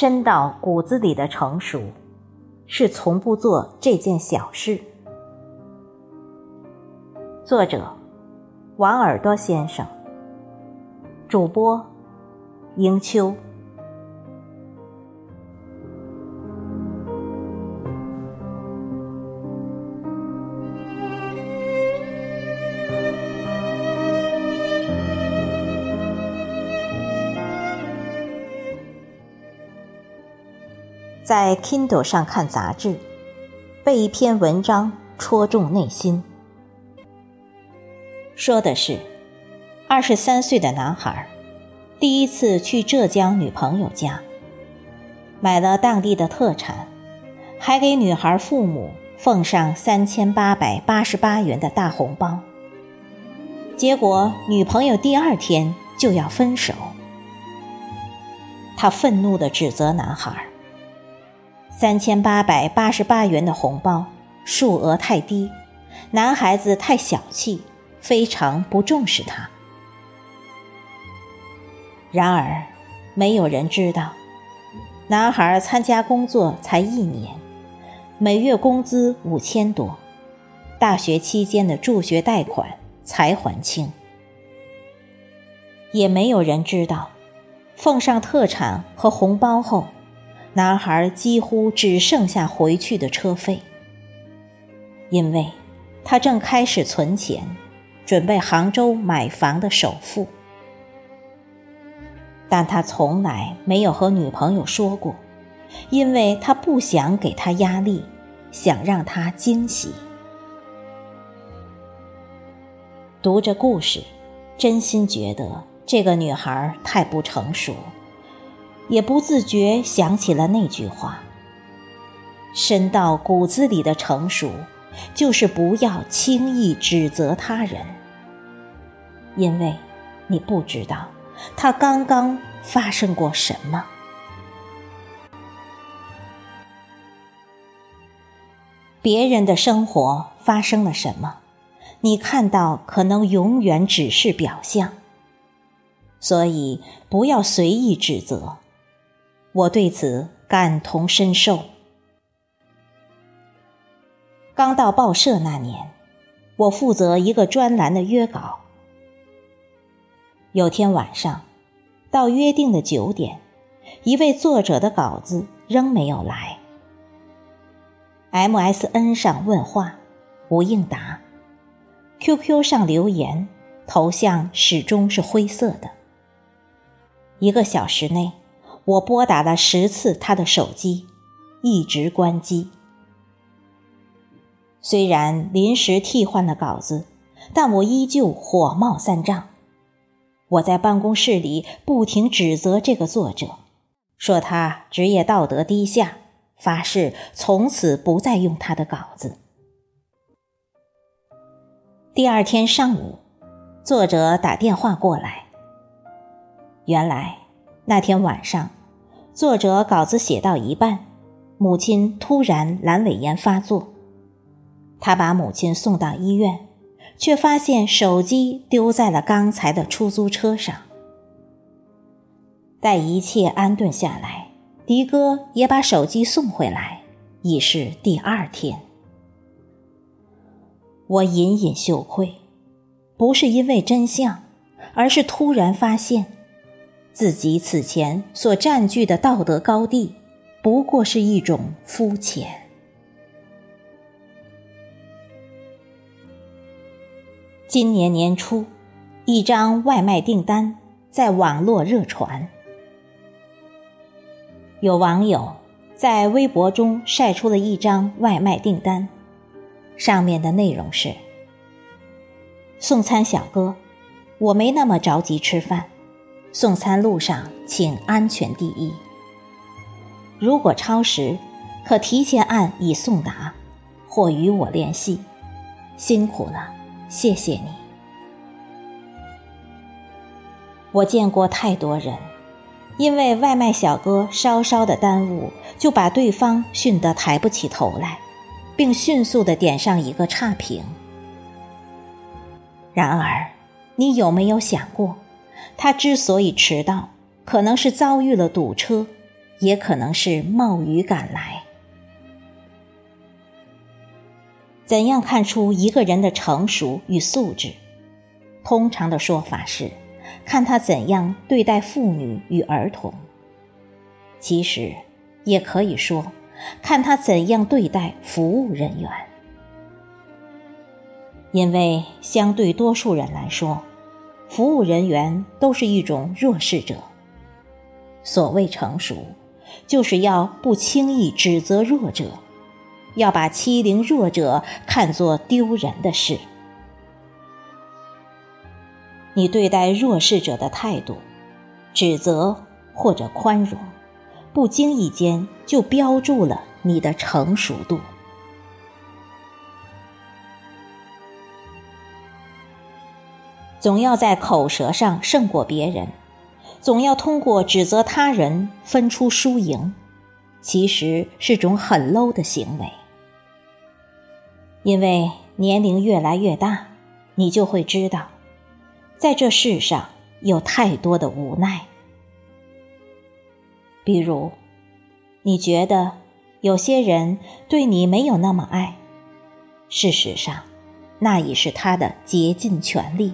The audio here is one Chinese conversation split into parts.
深到骨子里的成熟，是从不做这件小事。作者：王耳朵先生。主播：迎秋。在 Kindle 上看杂志，被一篇文章戳中内心。说的是，二十三岁的男孩第一次去浙江女朋友家，买了当地的特产，还给女孩父母奉上三千八百八十八元的大红包。结果女朋友第二天就要分手，他愤怒地指责男孩。三千八百八十八元的红包，数额太低，男孩子太小气，非常不重视他。然而，没有人知道，男孩参加工作才一年，每月工资五千多，大学期间的助学贷款才还清。也没有人知道，奉上特产和红包后。男孩几乎只剩下回去的车费，因为他正开始存钱，准备杭州买房的首付。但他从来没有和女朋友说过，因为他不想给她压力，想让她惊喜。读着故事，真心觉得这个女孩太不成熟。也不自觉想起了那句话：“深到骨子里的成熟，就是不要轻易指责他人，因为你不知道他刚刚发生过什么。别人的生活发生了什么，你看到可能永远只是表象，所以不要随意指责。”我对此感同身受。刚到报社那年，我负责一个专栏的约稿。有天晚上，到约定的九点，一位作者的稿子仍没有来。MSN 上问话，无应答；QQ 上留言，头像始终是灰色的。一个小时内。我拨打了十次他的手机，一直关机。虽然临时替换了稿子，但我依旧火冒三丈。我在办公室里不停指责这个作者，说他职业道德低下，发誓从此不再用他的稿子。第二天上午，作者打电话过来，原来那天晚上。作者稿子写到一半，母亲突然阑尾炎发作。他把母亲送到医院，却发现手机丢在了刚才的出租车上。待一切安顿下来，迪哥也把手机送回来，已是第二天。我隐隐羞愧，不是因为真相，而是突然发现。自己此前所占据的道德高地，不过是一种肤浅。今年年初，一张外卖订单在网络热传，有网友在微博中晒出了一张外卖订单，上面的内容是：“送餐小哥，我没那么着急吃饭。”送餐路上，请安全第一。如果超时，可提前按已送达，或与我联系。辛苦了，谢谢你。我见过太多人，因为外卖小哥稍稍的耽误，就把对方训得抬不起头来，并迅速的点上一个差评。然而，你有没有想过？他之所以迟到，可能是遭遇了堵车，也可能是冒雨赶来。怎样看出一个人的成熟与素质？通常的说法是，看他怎样对待妇女与儿童。其实，也可以说，看他怎样对待服务人员。因为相对多数人来说，服务人员都是一种弱势者。所谓成熟，就是要不轻易指责弱者，要把欺凌弱者看作丢人的事。你对待弱势者的态度，指责或者宽容，不经意间就标注了你的成熟度。总要在口舌上胜过别人，总要通过指责他人分出输赢，其实是种很 low 的行为。因为年龄越来越大，你就会知道，在这世上有太多的无奈。比如，你觉得有些人对你没有那么爱，事实上，那已是他的竭尽全力。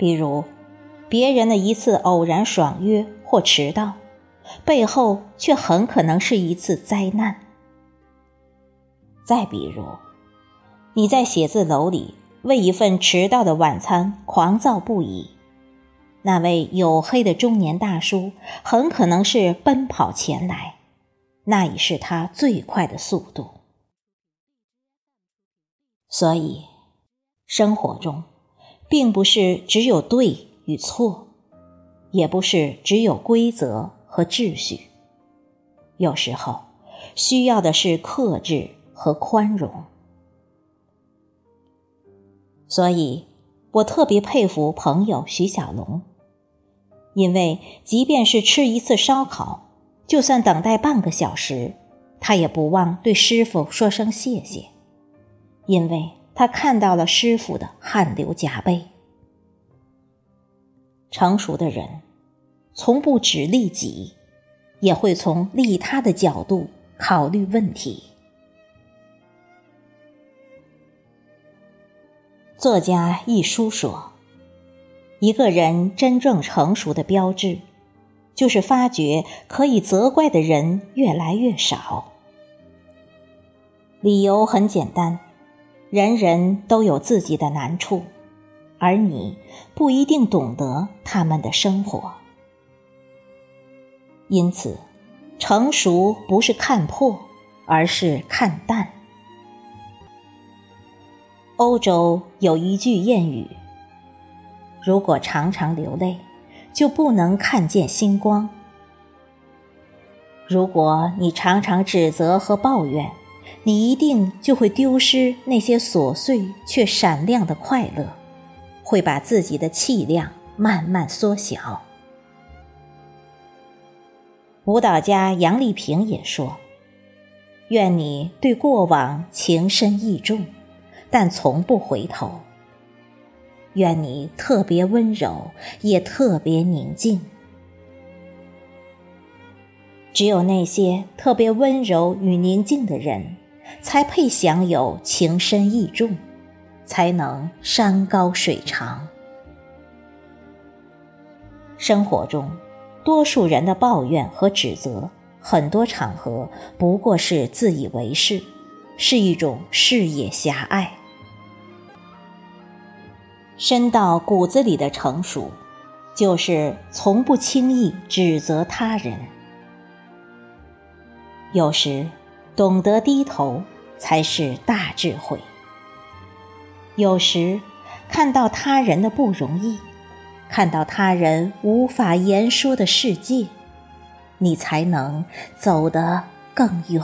比如，别人的一次偶然爽约或迟到，背后却很可能是一次灾难。再比如，你在写字楼里为一份迟到的晚餐狂躁不已，那位黝黑的中年大叔很可能是奔跑前来，那已是他最快的速度。所以，生活中。并不是只有对与错，也不是只有规则和秩序。有时候，需要的是克制和宽容。所以，我特别佩服朋友徐小龙，因为即便是吃一次烧烤，就算等待半个小时，他也不忘对师傅说声谢谢，因为。他看到了师傅的汗流浃背。成熟的人，从不只利己，也会从利他的角度考虑问题。作家一书说，一个人真正成熟的标志，就是发觉可以责怪的人越来越少。理由很简单。人人都有自己的难处，而你不一定懂得他们的生活。因此，成熟不是看破，而是看淡。欧洲有一句谚语：“如果常常流泪，就不能看见星光。”如果你常常指责和抱怨，你一定就会丢失那些琐碎却闪亮的快乐，会把自己的气量慢慢缩小。舞蹈家杨丽萍也说：“愿你对过往情深意重，但从不回头。愿你特别温柔，也特别宁静。只有那些特别温柔与宁静的人。”才配享有情深意重，才能山高水长。生活中，多数人的抱怨和指责，很多场合不过是自以为是，是一种视野狭隘。深到骨子里的成熟，就是从不轻易指责他人。有时。懂得低头才是大智慧。有时看到他人的不容易，看到他人无法言说的世界，你才能走得更远。